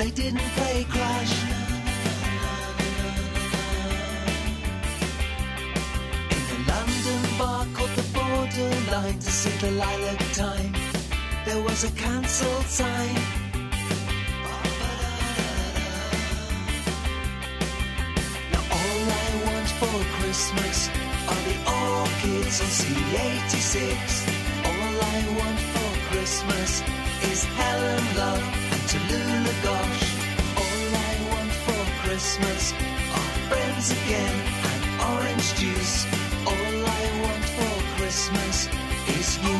They didn't play Crash. In a London bar called the Borderline to see the lilac time, there was a cancelled sign. Now all I want for Christmas are the orchids on C86. All I want for Christmas is Helen Love and Tallulah Gosh. Christmas are friends again and orange juice. All I want for Christmas is you.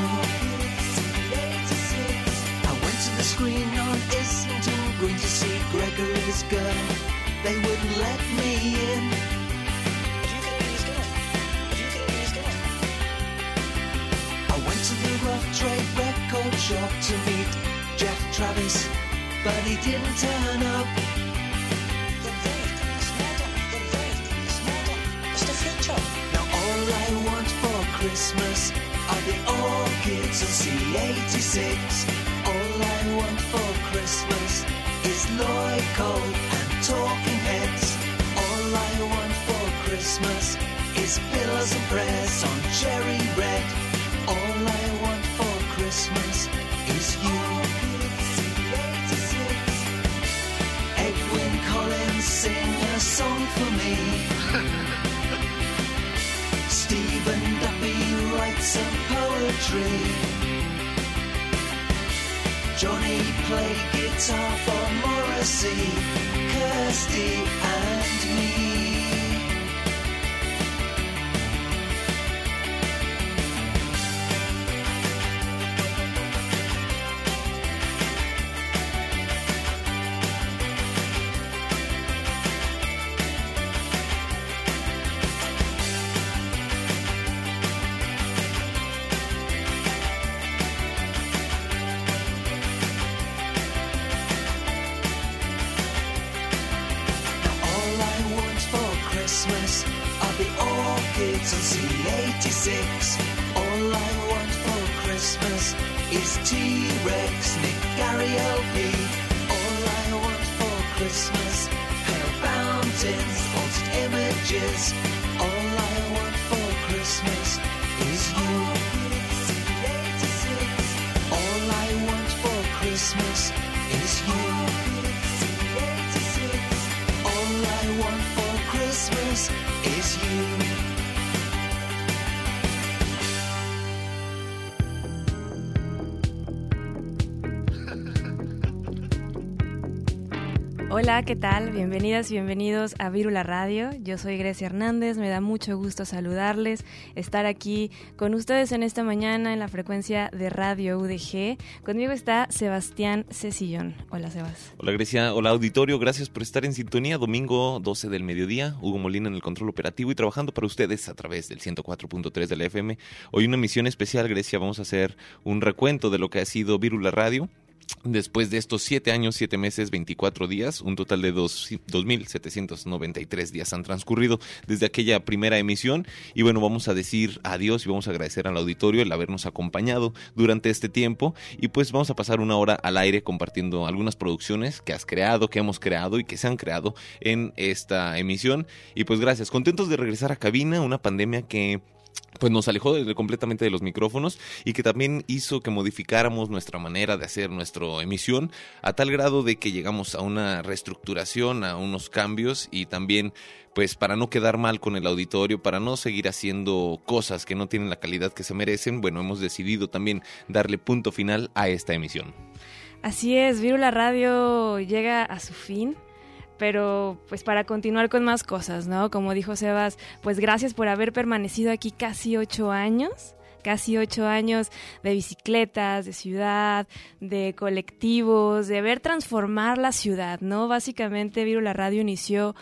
I went to the screen on Islington Green to see Gregory's girl. They wouldn't let me in. I went to the Rough Trade record shop to meet Jeff Travis, but he didn't turn up. Christmas are the orchids on C86. All I want for Christmas is Lloyd Cole and Talking Heads. All I want for Christmas is pillows and prayers on cherry red. All I want for Christmas Johnny play guitar for Morrissey, Kirsty Hola, ¿qué tal? Bienvenidas y bienvenidos a Vírula Radio. Yo soy Grecia Hernández, me da mucho gusto saludarles, estar aquí con ustedes en esta mañana en la frecuencia de Radio UDG. Conmigo está Sebastián Cecillón. Hola, Sebas. Hola Grecia, hola auditorio, gracias por estar en sintonía. Domingo 12 del mediodía, Hugo Molina en el control operativo y trabajando para ustedes a través del 104.3 de la FM. Hoy una emisión especial, Grecia, vamos a hacer un recuento de lo que ha sido Vírula Radio. Después de estos siete años, siete meses, 24 días, un total de dos- 2.793 días han transcurrido desde aquella primera emisión. Y bueno, vamos a decir adiós y vamos a agradecer al auditorio el habernos acompañado durante este tiempo. Y pues vamos a pasar una hora al aire compartiendo algunas producciones que has creado, que hemos creado y que se han creado en esta emisión. Y pues gracias, contentos de regresar a cabina, una pandemia que pues nos alejó de- completamente de los micrófonos y que también hizo que modificáramos nuestra manera de hacer nuestra emisión a tal grado de que llegamos a una reestructuración, a unos cambios y también pues para no quedar mal con el auditorio, para no seguir haciendo cosas que no tienen la calidad que se merecen, bueno, hemos decidido también darle punto final a esta emisión. Así es, Virula Radio llega a su fin. Pero pues para continuar con más cosas, ¿no? Como dijo Sebas, pues gracias por haber permanecido aquí casi ocho años. Casi ocho años de bicicletas, de ciudad, de colectivos, de ver transformar la ciudad, ¿no? Básicamente Virula Radio inició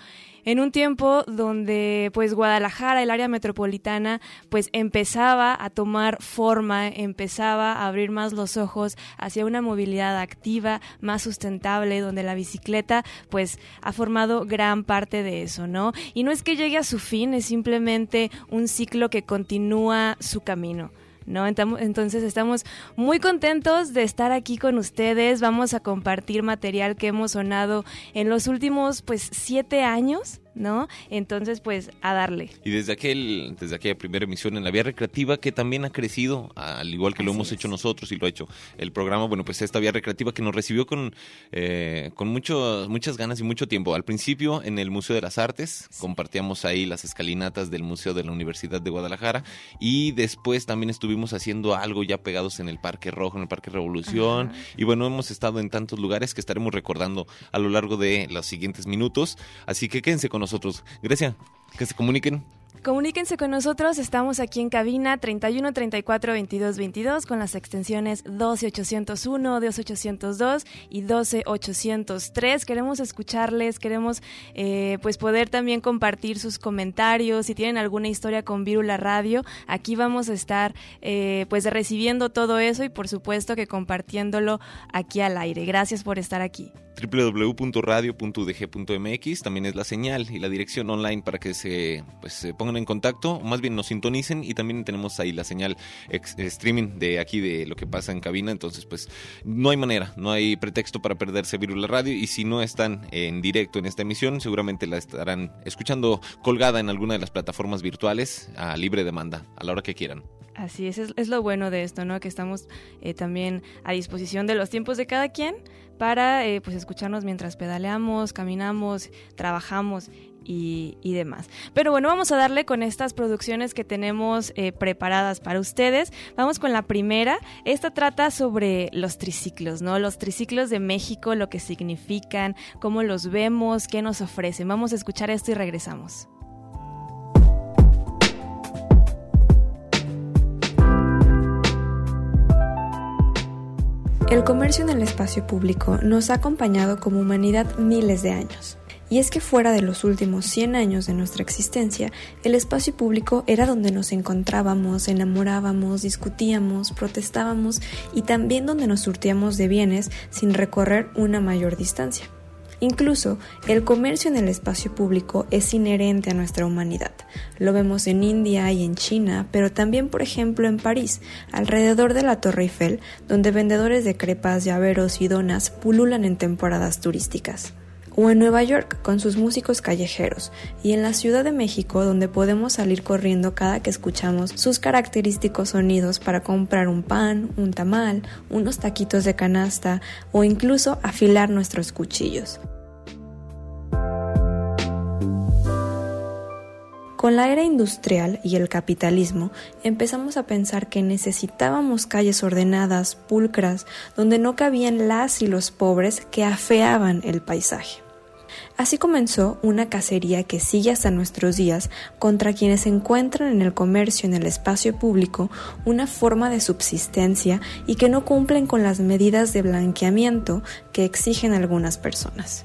en un tiempo donde pues Guadalajara, el área metropolitana, pues empezaba a tomar forma, empezaba a abrir más los ojos hacia una movilidad activa, más sustentable, donde la bicicleta pues ha formado gran parte de eso, ¿no? Y no es que llegue a su fin, es simplemente un ciclo que continúa su camino. ¿No? Entonces estamos muy contentos de estar aquí con ustedes. Vamos a compartir material que hemos sonado en los últimos pues siete años, ¿no? Entonces pues a darle. Y desde aquel, desde aquella primera emisión en la vía recreativa que también ha crecido, al igual que lo hemos es. hecho nosotros y lo ha hecho el programa, bueno, pues esta vía recreativa que nos recibió con, eh, con mucho, muchas ganas y mucho tiempo. Al principio en el Museo de las Artes, compartíamos ahí las escalinatas del Museo de la Universidad de Guadalajara y después también estuvimos haciendo algo ya pegados en el Parque Rojo, en el Parque Revolución Ajá. y bueno, hemos estado en tantos lugares que estaremos recordando a lo largo de los siguientes minutos, así que quédense con nosotros. Grecia, que se comuniquen. Comuníquense con nosotros, estamos aquí en cabina 31 34 22 22 con las extensiones 12 801, 12 802 y 12 803. Queremos escucharles, queremos eh, pues poder también compartir sus comentarios. Si tienen alguna historia con Virula Radio, aquí vamos a estar eh, pues recibiendo todo eso y por supuesto que compartiéndolo aquí al aire. Gracias por estar aquí. www.radio.udg.mx también es la señal y la dirección online para que se, pues, se pongan en contacto, o más bien nos sintonicen y también tenemos ahí la señal streaming de aquí de lo que pasa en cabina, entonces pues no hay manera, no hay pretexto para perderse Virula Radio y si no están en directo en esta emisión seguramente la estarán escuchando colgada en alguna de las plataformas virtuales a libre demanda, a la hora que quieran. Así es, es, es lo bueno de esto, ¿no? Que estamos eh, también a disposición de los tiempos de cada quien para eh, pues escucharnos mientras pedaleamos, caminamos, trabajamos y, y demás. Pero bueno, vamos a darle con estas producciones que tenemos eh, preparadas para ustedes. Vamos con la primera. Esta trata sobre los triciclos, ¿no? Los triciclos de México, lo que significan, cómo los vemos, qué nos ofrecen. Vamos a escuchar esto y regresamos. El comercio en el espacio público nos ha acompañado como humanidad miles de años. Y es que fuera de los últimos 100 años de nuestra existencia, el espacio público era donde nos encontrábamos, enamorábamos, discutíamos, protestábamos y también donde nos surtíamos de bienes sin recorrer una mayor distancia. Incluso el comercio en el espacio público es inherente a nuestra humanidad. Lo vemos en India y en China, pero también, por ejemplo, en París, alrededor de la Torre Eiffel, donde vendedores de crepas, llaveros y donas pululan en temporadas turísticas. O en Nueva York, con sus músicos callejeros, y en la Ciudad de México, donde podemos salir corriendo cada que escuchamos sus característicos sonidos para comprar un pan, un tamal, unos taquitos de canasta o incluso afilar nuestros cuchillos. Con la era industrial y el capitalismo empezamos a pensar que necesitábamos calles ordenadas, pulcras, donde no cabían las y los pobres que afeaban el paisaje. Así comenzó una cacería que sigue hasta nuestros días contra quienes encuentran en el comercio en el espacio público una forma de subsistencia y que no cumplen con las medidas de blanqueamiento que exigen algunas personas.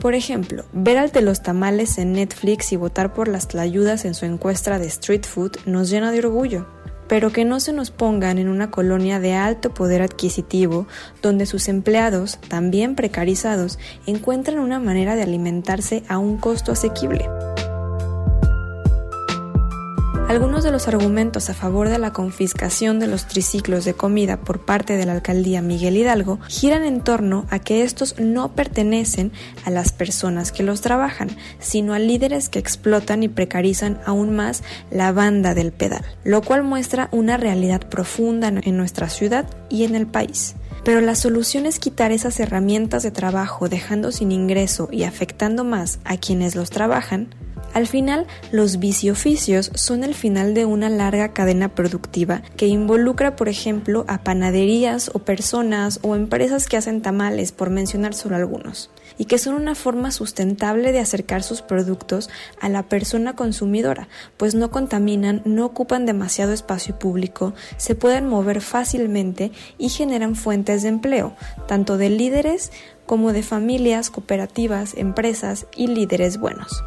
Por ejemplo, ver al de los tamales en Netflix y votar por las tlayudas en su encuesta de street food nos llena de orgullo, pero que no se nos pongan en una colonia de alto poder adquisitivo donde sus empleados, también precarizados, encuentran una manera de alimentarse a un costo asequible. Algunos de los argumentos a favor de la confiscación de los triciclos de comida por parte de la alcaldía Miguel Hidalgo giran en torno a que estos no pertenecen a las personas que los trabajan, sino a líderes que explotan y precarizan aún más la banda del pedal, lo cual muestra una realidad profunda en nuestra ciudad y en el país. Pero la solución es quitar esas herramientas de trabajo dejando sin ingreso y afectando más a quienes los trabajan, al final, los vicioficios son el final de una larga cadena productiva que involucra, por ejemplo, a panaderías o personas o empresas que hacen tamales, por mencionar solo algunos, y que son una forma sustentable de acercar sus productos a la persona consumidora, pues no contaminan, no ocupan demasiado espacio público, se pueden mover fácilmente y generan fuentes de empleo, tanto de líderes como de familias, cooperativas, empresas y líderes buenos.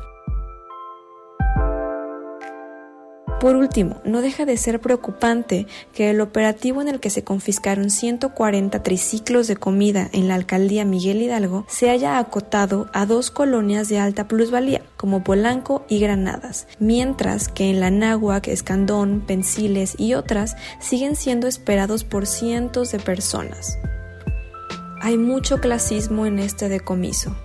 Por último, no deja de ser preocupante que el operativo en el que se confiscaron 140 triciclos de comida en la alcaldía Miguel Hidalgo se haya acotado a dos colonias de alta plusvalía, como Polanco y Granadas, mientras que en la Náhuac, Escandón, Pensiles y otras siguen siendo esperados por cientos de personas. Hay mucho clasismo en este decomiso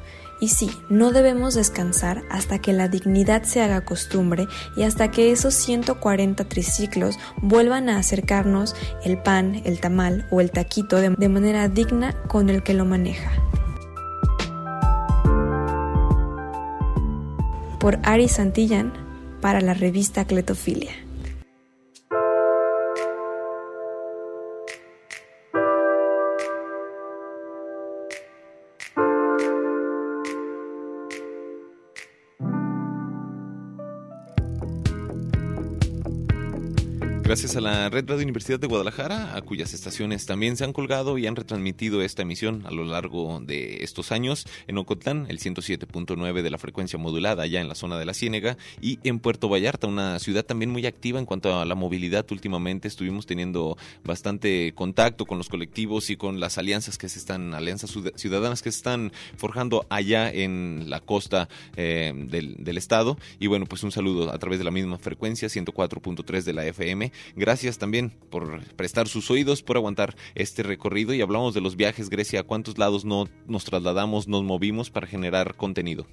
y sí, no debemos descansar hasta que la dignidad se haga costumbre y hasta que esos 140 triciclos vuelvan a acercarnos el pan, el tamal o el taquito de, manera digna con el que lo maneja. Por Ari Santillán para la revista Cletofilia. Gracias a la Red Radio Universidad de Guadalajara, a cuyas estaciones también se han colgado y han retransmitido esta emisión a lo largo de estos años, en Ocotlán, el 107.9 de la frecuencia modulada, allá en la zona de la Ciénega, y en Puerto Vallarta, una ciudad también muy activa en cuanto a la movilidad. Últimamente estuvimos teniendo bastante contacto con los colectivos y con las alianzas que se están, alianzas ciudadanas que se están forjando allá en la costa eh, del, del estado. Y bueno, pues un saludo a través de la misma frecuencia, 104.3 de la FM Gracias también por prestar sus oídos, por aguantar este recorrido y hablamos de los viajes, Grecia, a cuántos lados no nos trasladamos, nos movimos para generar contenido.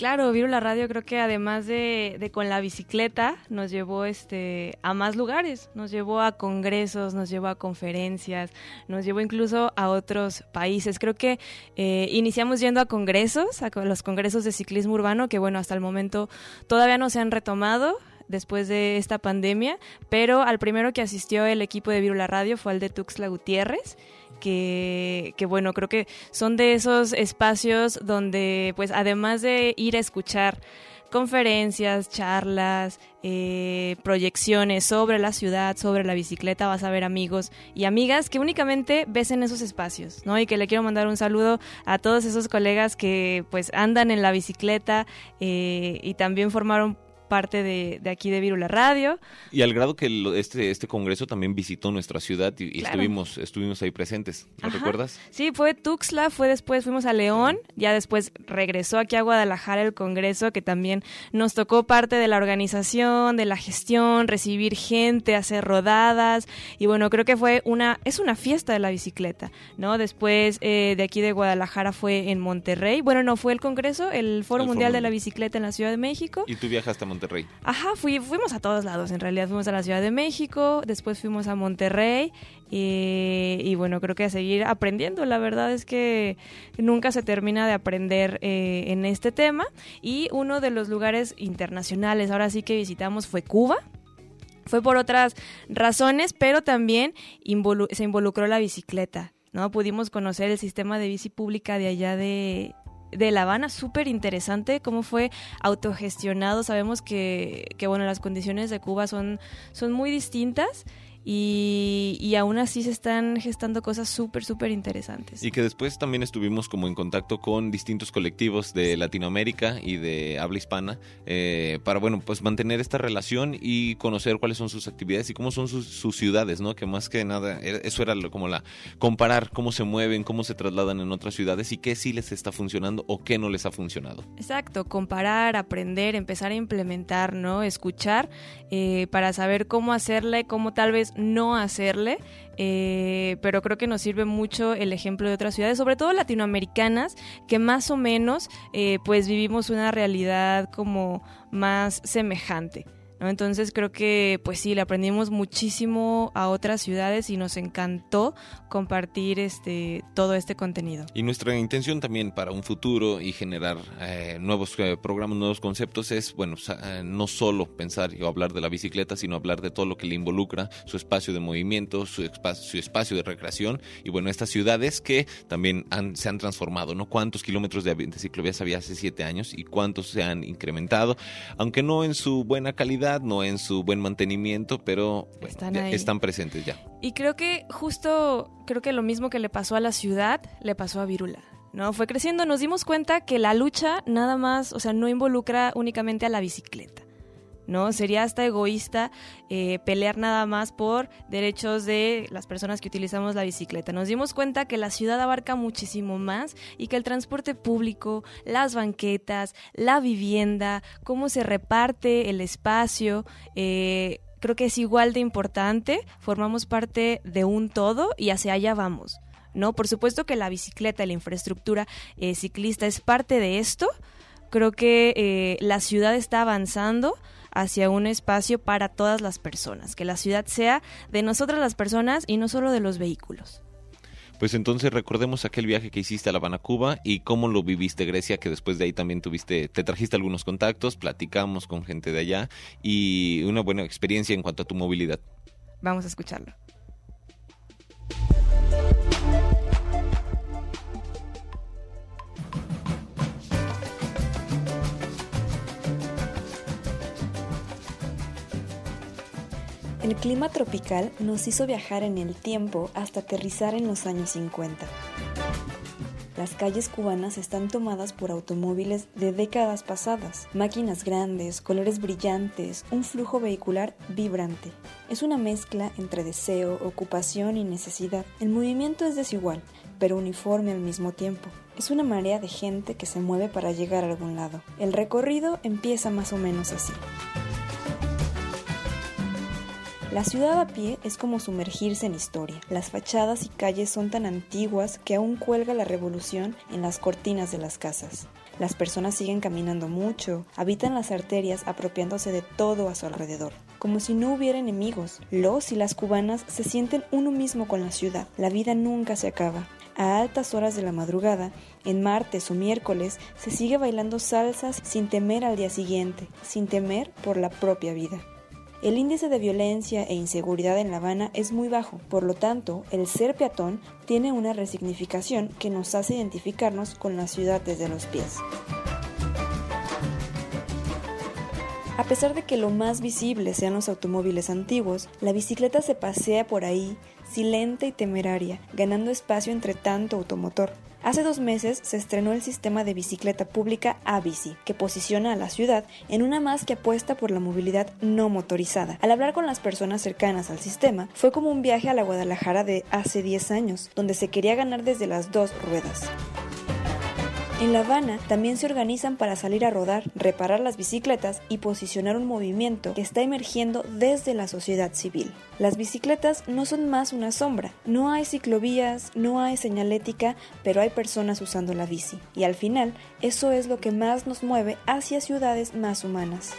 Claro, Viro la Radio creo que además de, con la bicicleta nos llevó este a más lugares, nos llevó a congresos, nos llevó a conferencias, nos llevó incluso a otros países. Creo que eh, iniciamos yendo a congresos, a los congresos de ciclismo urbano, que bueno, hasta el momento todavía no se han retomado después de esta pandemia, pero al primero que asistió el equipo de Virula Radio fue al de Tuxtla Gutiérrez. Que, que, bueno, creo que son de esos espacios donde, pues, además de ir a escuchar conferencias, charlas, eh, proyecciones sobre la ciudad, sobre la bicicleta, vas a ver amigos y amigas que únicamente ves en esos espacios, ¿no? Y que le quiero mandar un saludo a todos esos colegas que pues andan en la bicicleta eh, y también formaron parte de, aquí de Virula Radio. Y al grado que este, este congreso también visitó nuestra ciudad y, estuvimos, estuvimos ahí presentes, ¿lo recuerdas? Sí, fue Tuxtla, fue después, fuimos a León, ya después regresó aquí a Guadalajara el congreso, que también nos tocó parte de la organización, de la gestión, recibir gente, hacer rodadas, y bueno, creo que fue una, es una fiesta de la bicicleta, ¿no? Después eh, de aquí de Guadalajara fue en Monterrey, bueno, no, fue el congreso, el Foro Mundial de la Bicicleta en la Ciudad de México. Y tú viajaste a Monterrey. Ajá, fuimos a todos lados, en realidad fuimos a la Ciudad de México, después fuimos a Monterrey y, bueno, creo que a seguir aprendiendo, la verdad es que nunca se termina de aprender eh, en este tema y uno de los lugares internacionales ahora sí que visitamos fue Cuba. Fue por otras razones, pero también se involucró la bicicleta. ¿no? Pudimos conocer el sistema de bici pública de allá de, de La Habana, súper interesante cómo fue autogestionado. Sabemos que, que, bueno, las condiciones de Cuba son, son muy distintas y, y aún así se están gestando cosas súper, súper interesantes. Y que después también estuvimos como en contacto con distintos colectivos de Latinoamérica y de habla hispana eh, para, bueno, pues mantener esta relación y conocer cuáles son sus actividades y cómo son sus, sus ciudades, ¿no? Que más que nada, era- eso era como la, comparar cómo se mueven, cómo se trasladan en otras ciudades y qué sí les está funcionando o qué no les ha funcionado. Exacto, comparar, aprender, empezar a implementar, ¿no? Escuchar eh, para saber cómo hacerle, cómo tal vez no hacerle. eh, pero creo que nos sirve mucho el ejemplo de otras ciudades, sobre todo latinoamericanas, que más o menos eh, pues vivimos una realidad como más semejante. ¿No? Entonces creo que pues sí, le aprendimos muchísimo a otras ciudades y nos encantó compartir este todo este contenido. Y nuestra intención también para un futuro y generar eh, nuevos eh, programas, nuevos conceptos es, bueno, eh, no solo pensar o hablar de la bicicleta, sino hablar de todo lo que le involucra, su espacio de movimiento, su, su espacio de recreación y bueno, estas ciudades que también han- se han transformado, ¿no? ¿Cuántos kilómetros de, de ciclovías había hace siete años y cuántos se han incrementado? Aunque no en su buena calidad, no en su buen mantenimiento, pero bueno, Están ya están presentes ya. Y creo que justo, creo que lo mismo que le pasó a la ciudad, le pasó a Virula. ¿no? Fue creciendo, nos dimos cuenta que la lucha nada más, o sea, no involucra únicamente a la bicicleta. ¿No? Sería hasta egoísta eh, pelear nada más por derechos de las personas que utilizamos la bicicleta. Nos dimos cuenta que la ciudad abarca muchísimo más y que el transporte público, las banquetas, la vivienda, cómo se reparte el espacio, eh, creo que es igual de importante, formamos parte de un todo y hacia allá vamos. ¿no? Por supuesto que la bicicleta la infraestructura eh, ciclista es parte de esto. Creo que eh, la ciudad está avanzando hacia un espacio para todas las personas, que la ciudad sea de nosotras las personas y no solo de los vehículos. Pues entonces recordemos aquel viaje que hiciste a La Habana, Cuba y cómo lo viviste Grecia, que después de ahí también tuviste, te trajiste algunos contactos, platicamos con gente de allá y una buena experiencia en cuanto a tu movilidad. Vamos a escucharlo. El clima tropical nos hizo viajar en el tiempo hasta aterrizar en los años 50. Las calles cubanas están tomadas por automóviles de décadas pasadas, máquinas grandes, colores brillantes, un flujo vehicular vibrante. Es una mezcla entre deseo, ocupación y necesidad. El movimiento es desigual, pero uniforme al mismo tiempo. Es una marea de gente que se mueve para llegar a algún lado. El recorrido empieza más o menos así. La ciudad a pie es como sumergirse en historia. Las fachadas y calles son tan antiguas que aún cuelga la revolución en las cortinas de las casas. Las personas siguen caminando mucho, habitan las arterias apropiándose de todo a su alrededor, como si no hubiera enemigos. Los y las cubanas se sienten uno mismo con la ciudad. La vida nunca se acaba. A altas horas de la madrugada, en martes o miércoles, se sigue bailando salsas sin temer al día siguiente, sin temer por la propia vida. El índice de violencia e inseguridad en La Habana es muy bajo, por lo tanto, el ser peatón tiene una resignificación que nos hace identificarnos con la ciudad desde los pies. A pesar de que lo más visible sean los automóviles antiguos, la bicicleta se pasea por ahí, silente y temeraria, ganando espacio entre tanto automotor. Hace dos meses se estrenó el sistema de bicicleta pública Abici, que posiciona a la ciudad en una más que apuesta por la movilidad no motorizada. Al hablar con las personas cercanas al sistema, fue como un viaje a la Guadalajara de hace 10 años, donde se quería ganar desde las dos ruedas. En La Habana también se organizan para salir a rodar, reparar las bicicletas y posicionar un movimiento que está emergiendo desde la sociedad civil. Las bicicletas no son más una sombra, no hay ciclovías, no hay señalética, pero hay personas usando la bici. Y al final, eso es lo que más nos mueve hacia ciudades más humanas.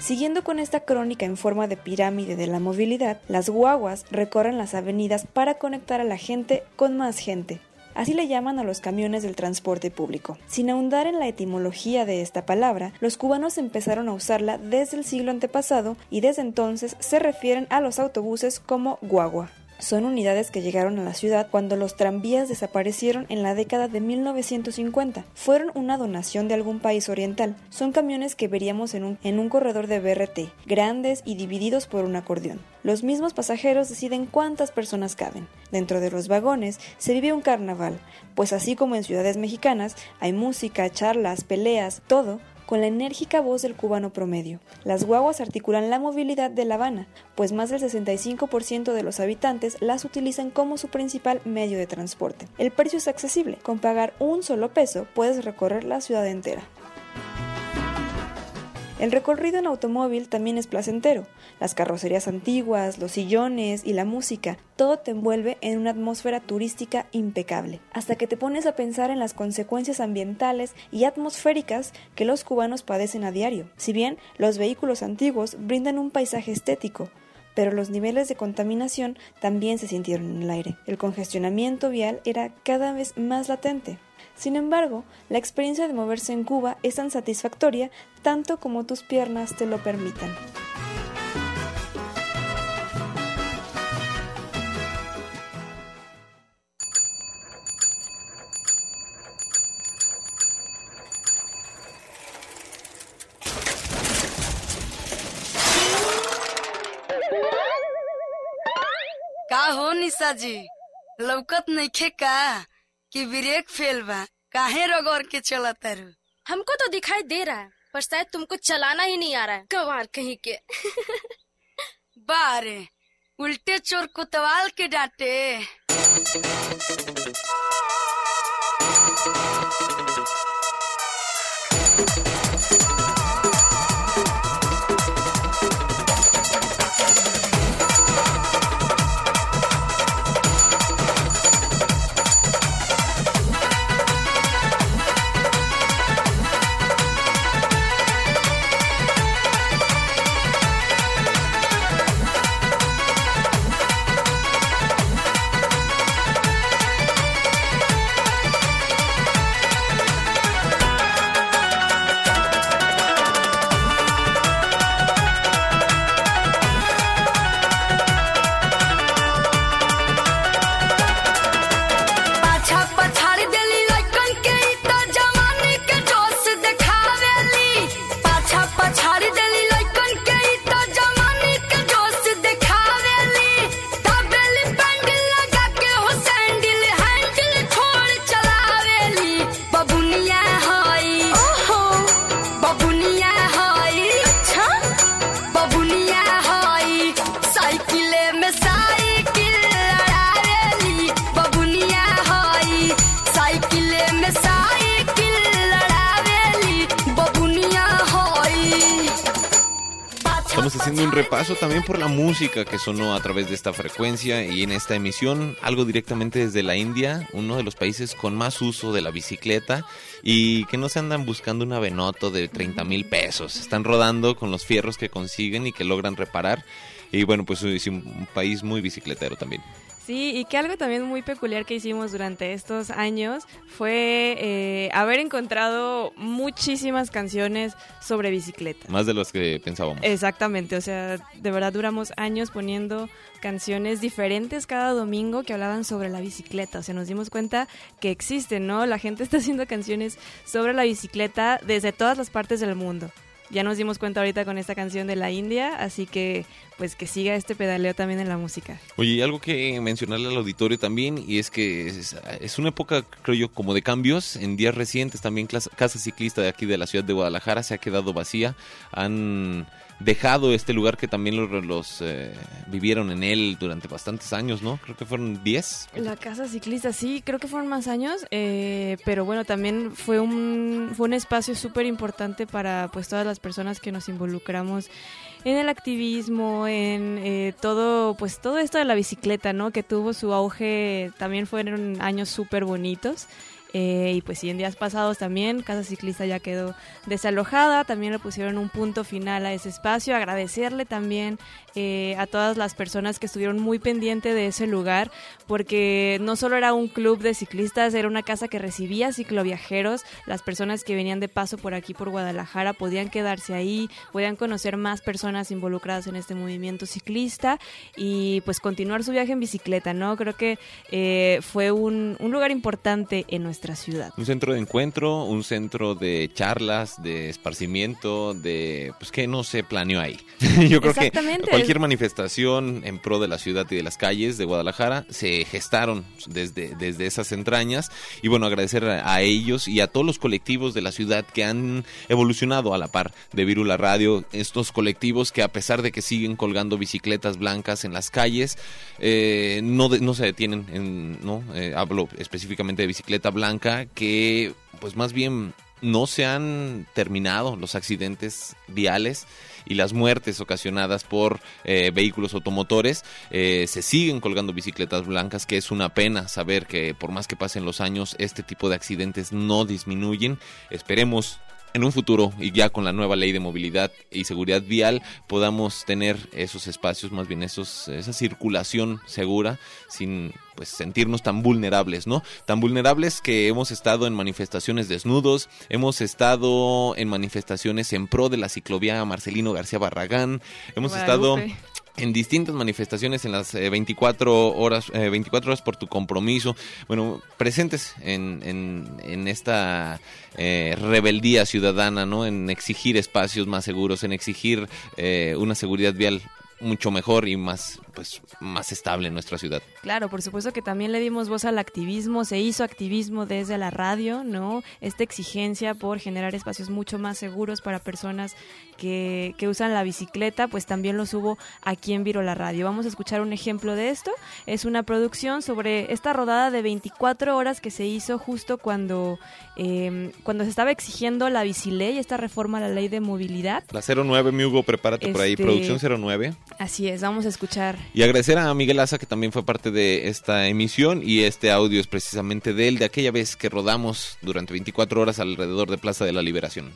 Siguiendo con esta crónica en forma de pirámide de la movilidad, las guaguas recorren las avenidas para conectar a la gente con más gente. Así le llaman a los camiones del transporte público. Sin ahondar en la etimología de esta palabra, los cubanos empezaron a usarla desde el siglo antepasado y desde entonces se refieren a los autobuses como guagua. Son unidades que llegaron a la ciudad cuando los tranvías desaparecieron en la década de 1950. Fueron una donación de algún país oriental. Son camiones que veríamos en un, en un corredor de BRT, grandes y divididos por un acordeón. Los mismos pasajeros deciden cuántas personas caben. Dentro de los vagones se vive un carnaval, pues así como en ciudades mexicanas hay música, charlas, peleas, todo con la enérgica voz del cubano promedio. Las guaguas articulan la movilidad de La Habana, pues más del 65% de los habitantes las utilizan como su principal medio de transporte. El precio es accesible, con pagar un solo peso puedes recorrer la ciudad entera. El recorrido en automóvil también es placentero. Las carrocerías antiguas, los sillones y la música, todo te envuelve en una atmósfera turística impecable, hasta que te pones a pensar en las consecuencias ambientales y atmosféricas que los cubanos padecen a diario. Si bien los vehículos antiguos brindan un paisaje estético, pero los niveles de contaminación también se sintieron en el aire. El congestionamiento vial era cada vez más latente. Sin embargo, la experiencia de moverse en Cuba es tan satisfactoria tanto como tus piernas te lo permitan. का हो निशा जी लौकत नइखे का कि brake fail बा काहे रगड़ के चला तारू हमको तो दिखाई दे रहा है पर शायद तुमको चलाना ही नहीं आ रहा है। कवार कहीं के। बारे उल्टे चोर कुतवाल के डांटे। También por la música que sonó a través de esta frecuencia y en esta emisión, algo directamente desde la India, uno de los países con más uso de la bicicleta y que no se andan buscando un avenoto de 30 mil pesos. Están rodando con los fierros que consiguen y que logran reparar. Y bueno, pues es un un país muy bicicletero también. Sí, y que algo también muy peculiar que hicimos durante estos años fue eh, haber encontrado muchísimas canciones sobre bicicleta. Más de los que pensábamos. Exactamente, o sea, de verdad duramos años poniendo canciones diferentes cada domingo que hablaban sobre la bicicleta, o sea, nos dimos cuenta que existen, ¿no? La gente está haciendo canciones sobre la bicicleta desde todas las partes del mundo. Ya nos dimos cuenta ahorita con esta canción de la India, así que pues que siga este pedaleo también en la música. Oye, algo que mencionarle al auditorio también, y es que es, una época, creo yo, como de cambios. En días recientes también Casa Ciclista de aquí de la ciudad de Guadalajara se ha quedado vacía. Han dejado este lugar que también los, los, eh, vivieron en él durante bastantes años, ¿no? Creo que fueron 10. La casa ciclista, sí, creo que fueron más años, eh, pero bueno, también fue un, fue un espacio súper importante para pues todas las personas que nos involucramos en el activismo, en eh, todo, pues todo esto de la bicicleta, ¿no? Que tuvo su auge, también fueron años súper bonitos. Eh, y pues sí, en días pasados también Casa Ciclista ya quedó desalojada, también le pusieron un punto final a ese espacio. Agradecerle también eh, a todas las personas que estuvieron muy pendientes de ese lugar, porque no solo era un club de ciclistas, era una casa que recibía cicloviajeros, las personas que venían de paso por aquí, por Guadalajara, podían quedarse ahí, podían conocer más personas involucradas en este movimiento ciclista y pues continuar su viaje en bicicleta, ¿no? Creo que eh, fue un lugar importante en nuestra ciudad. Un centro de encuentro, un centro de charlas, de esparcimiento, de pues que no se planeó ahí. Yo creo que cualquier manifestación en pro de la ciudad y de las calles de Guadalajara se gestaron desde, desde esas entrañas y bueno, agradecer a, a ellos y a todos los colectivos de la ciudad que han evolucionado a la par de Virula Radio, estos colectivos que a pesar de que siguen colgando bicicletas blancas en las calles, eh, no, de- no se detienen, en, ¿no? Eh, hablo específicamente de bicicleta blanca, que pues más bien no se han terminado los accidentes viales y las muertes ocasionadas por eh, vehículos automotores. Eh, se siguen colgando bicicletas blancas, que es una pena saber que por más que pasen los años, este tipo de accidentes no disminuyen. Esperemos en un futuro y ya con la nueva ley de movilidad y seguridad vial podamos tener esos espacios, más bien esos, esa circulación segura sin pues sentirnos tan vulnerables, ¿no? Tan vulnerables que hemos estado en manifestaciones desnudos, hemos estado en manifestaciones en pro de la ciclovía Marcelino García Barragán, hemos estado. En distintas manifestaciones en las eh, 24 horas eh, 24 horas por tu compromiso. Bueno presentes en, en, en esta eh, rebeldía ciudadana no en exigir espacios más seguros en exigir eh, una seguridad vial mucho mejor y más pues más estable en nuestra ciudad. Claro, por supuesto que también le dimos voz al activismo, se hizo activismo desde la radio, ¿no? Esta exigencia por generar espacios mucho más seguros para personas que, que usan la bicicleta, pues también los hubo aquí en Viro la Radio. Vamos a escuchar un ejemplo de esto. Es una producción sobre esta rodada de 24 horas que se hizo justo cuando, eh, cuando se estaba exigiendo la biciley, esta reforma a la ley de movilidad. la 09 mi Hugo prepárate por ahí Este- producción 09 Así es, vamos a escuchar Y agradecer a Miguel Asa, que también fue parte de esta emisión, y este audio es precisamente de él, de aquella vez que rodamos durante 24 horas alrededor de Plaza de la Liberación.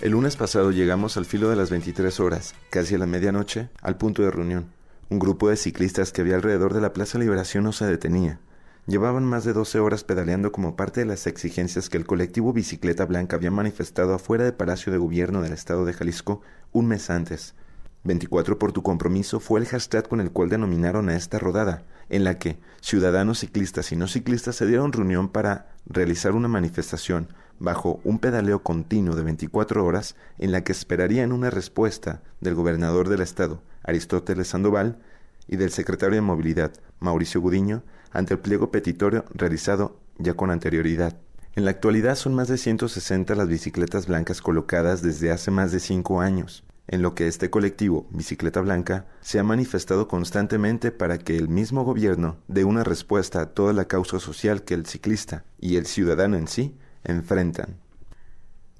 El lunes pasado llegamos al filo de las 23 horas, casi a la medianoche, al punto de reunión. Un grupo de ciclistas que había alrededor de la Plaza Liberación no se detenía. Llevaban más de 12 horas pedaleando como parte de las exigencias que el colectivo Bicicleta Blanca había manifestado afuera del Palacio de Gobierno del Estado de Jalisco un mes antes. 24 por tu compromiso fue el hashtag con el cual denominaron a esta rodada, en la que ciudadanos ciclistas y no ciclistas se dieron reunión para realizar una manifestación bajo un pedaleo continuo de 24 horas en la que esperarían una respuesta del gobernador del estado, Aristóteles Sandoval, y del secretario de Movilidad, Mauricio Gudiño, ante el pliego petitorio realizado ya con anterioridad. En la actualidad son más de 160 las bicicletas blancas colocadas desde hace más de cinco años, en lo que este colectivo, Bicicleta Blanca, se ha manifestado constantemente para que el mismo gobierno dé una respuesta a toda la causa social que el ciclista y el ciudadano en sí enfrentan.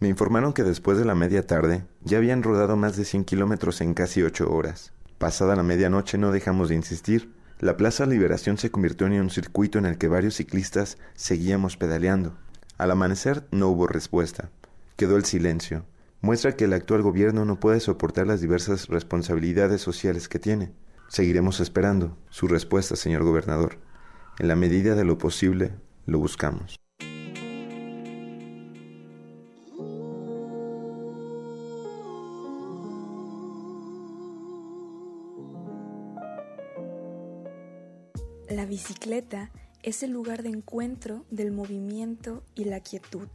Me informaron que después de la media tarde ya habían rodado más de 100 kilómetros en casi ocho horas. Pasada la medianoche no dejamos de insistir. La Plaza Liberación se convirtió en un circuito en el que varios ciclistas seguíamos pedaleando. Al amanecer no hubo respuesta. Quedó el silencio. Muestra que el actual gobierno no puede soportar las diversas responsabilidades sociales que tiene. Seguiremos esperando su respuesta, señor gobernador. En la medida de lo posible, lo buscamos. Bicicleta es el lugar de encuentro del movimiento y la quietud.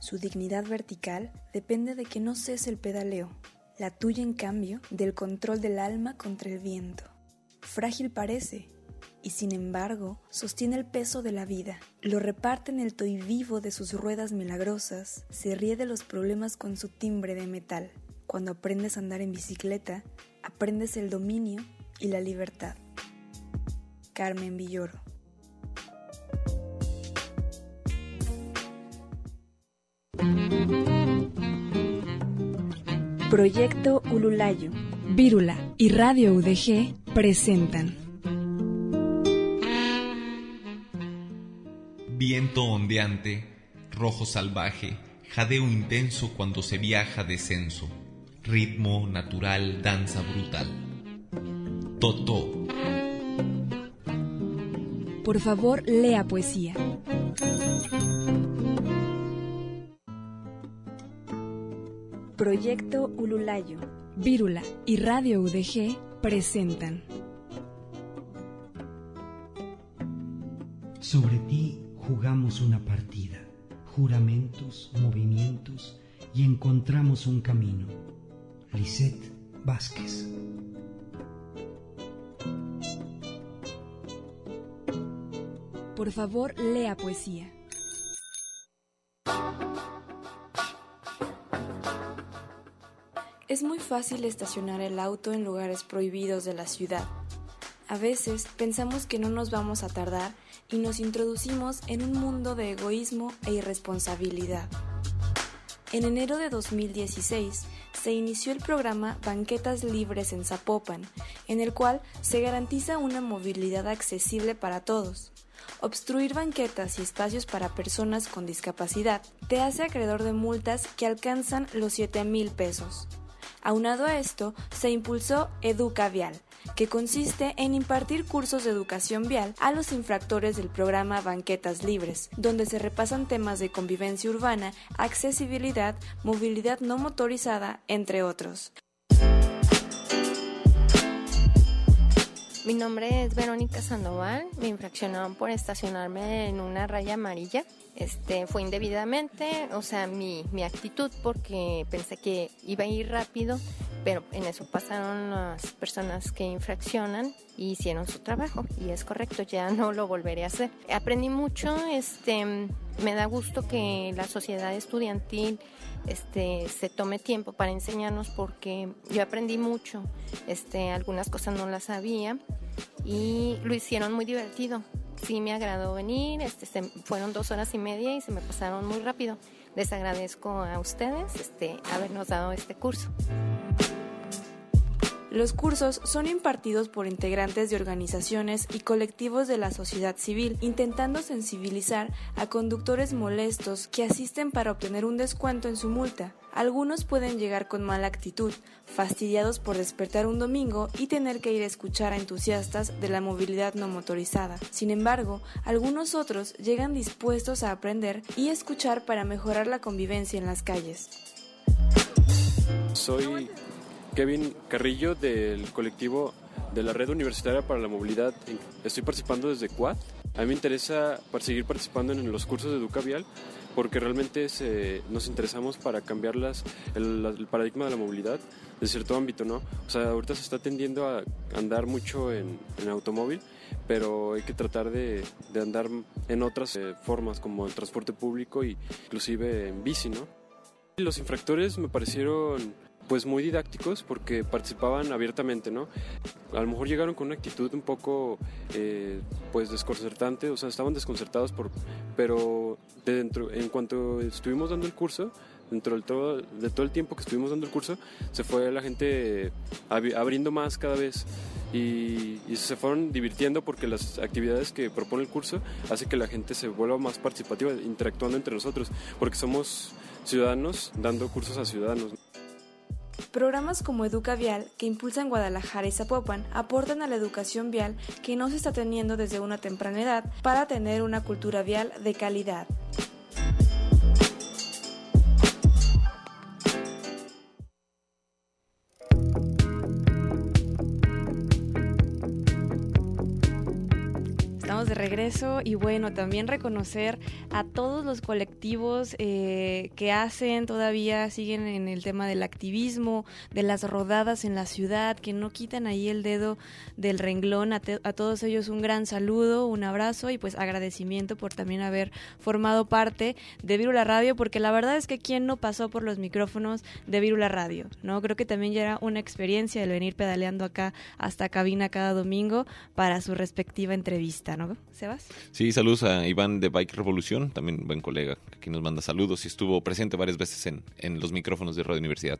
Su dignidad vertical depende de que no cese el pedaleo. La tuya, en cambio, del control del alma contra el viento. Frágil parece, y sin embargo sostiene el peso de la vida. Lo reparte en el toy vivo de sus ruedas milagrosas, se ríe de los problemas con su timbre de metal. Cuando aprendes a andar en bicicleta, aprendes el dominio y la libertad. Carmen Villoro. Proyecto Ululayo. Vírula y Radio UDG presentan Viento ondeante, rojo salvaje, jadeo intenso cuando se viaja descenso, ritmo natural, danza brutal. Toto. Por favor, lea poesía. Proyecto Ululayo. Vírula y Radio UDG presentan. Sobre ti jugamos una partida, juramentos, movimientos y encontramos un camino. Lisette Vázquez. Por favor, lea poesía. Es muy fácil estacionar el auto en lugares prohibidos de la ciudad. A veces pensamos que no nos vamos a tardar y nos introducimos en un mundo de egoísmo e irresponsabilidad. En enero de 2016 se inició el programa Banquetas Libres en Zapopan, en el cual se garantiza una movilidad accesible para todos. Obstruir banquetas y espacios para personas con discapacidad te hace acreedor de multas que alcanzan los 7 mil pesos. Aunado a esto, se impulsó Educa Vial, que consiste en impartir cursos de educación vial a los infractores del programa Banquetas Libres, donde se repasan temas de convivencia urbana, accesibilidad, movilidad no motorizada, entre otros. Mi nombre es Verónica Sandoval. Me infraccionaron por estacionarme en una raya amarilla. Este fue indebidamente, o sea, mi, mi actitud porque pensé que iba a ir rápido, pero en eso pasaron las personas que infraccionan y hicieron su trabajo y es correcto, ya no lo volveré a hacer. Aprendí mucho, este me da gusto que la sociedad estudiantil este, se tome tiempo para enseñarnos porque yo aprendí mucho, este, algunas cosas no las sabía y lo hicieron muy divertido. Sí me agradó venir, este, fueron dos horas y media y se me pasaron muy rápido. Les agradezco a ustedes este, habernos dado este curso. Los cursos son impartidos por integrantes de organizaciones y colectivos de la sociedad civil, intentando sensibilizar a conductores molestos que asisten para obtener un descuento en su multa. Algunos pueden llegar con mala actitud, fastidiados por despertar un domingo y tener que ir a escuchar a entusiastas de la movilidad no motorizada. Sin embargo, algunos otros llegan dispuestos a aprender y escuchar para mejorar la convivencia en las calles. Soy Kevin Carrillo del colectivo de la Red Universitaria para la Movilidad. Estoy participando desde Quad. A mí me interesa seguir participando en los cursos de Educa Vial porque realmente nos interesamos para cambiar las, el, paradigma de la movilidad de cierto ámbito, ¿no? O sea, ahorita se está tendiendo a andar mucho en, automóvil, pero hay que tratar de, de andar en otras eh, formas como el transporte público e inclusive en bici, ¿no? Los infractores me parecieron pues muy didácticos porque participaban abiertamente, ¿no? A lo mejor llegaron con una actitud un poco eh, pues desconcertante, o sea, estaban desconcertados por, pero de dentro, en cuanto estuvimos dando el curso, dentro del todo, de todo el tiempo que estuvimos dando el curso, se fue la gente abriendo más cada vez y, y, se fueron divirtiendo porque las actividades que propone el curso hace que la gente se vuelva más participativa, interactuando entre nosotros, porque somos ciudadanos dando cursos a ciudadanos. Programas como Educa Vial, que impulsan Guadalajara y Zapopan, aportan a la educación vial que no se está teniendo desde una temprana edad para tener una cultura vial de calidad. Regreso y bueno, también reconocer a todos los colectivos eh, que hacen, todavía siguen en el tema del activismo, de las rodadas en la ciudad, que no quitan ahí el dedo del renglón. A, todos ellos un gran saludo, un abrazo y pues agradecimiento por también haber formado parte de Virula Radio, porque la verdad es que quien no pasó por los micrófonos de Virula Radio, ¿no? Creo que también ya era una experiencia el venir pedaleando acá hasta cabina cada domingo para su respectiva entrevista, ¿no? Sí, saludos a Iván de Bike Revolución, también buen colega, que aquí nos manda saludos y estuvo presente varias veces en los micrófonos de Radio Universidad.